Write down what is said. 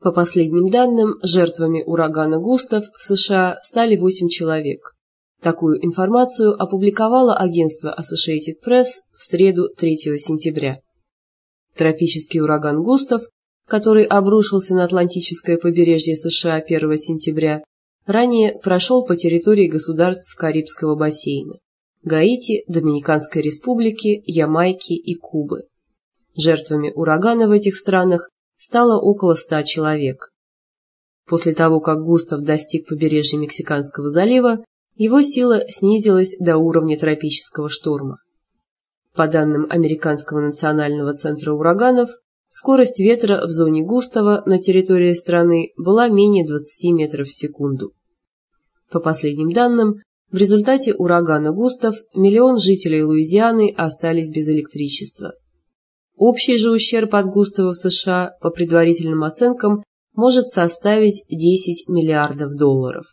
По последним данным, жертвами урагана Густав в США стали 8 человек. Такую информацию опубликовало агентство Associated Press в среду 3 сентября. Тропический ураган Густав, который обрушился на Атлантическое побережье США 1 сентября, ранее прошел по территории государств Карибского бассейна – Гаити, Доминиканской республики, Ямайки и Кубы. Жертвами урагана в этих странах стало около ста человек. После того, как Густав достиг побережья Мексиканского залива, его сила снизилась до уровня тропического шторма. По данным Американского национального центра ураганов, скорость ветра в зоне Густава на территории страны была менее 20 метров в секунду. По последним данным, в результате урагана Густав миллион жителей Луизианы остались без электричества. Общий же ущерб от Густава в США, по предварительным оценкам, может составить 10 миллиардов долларов.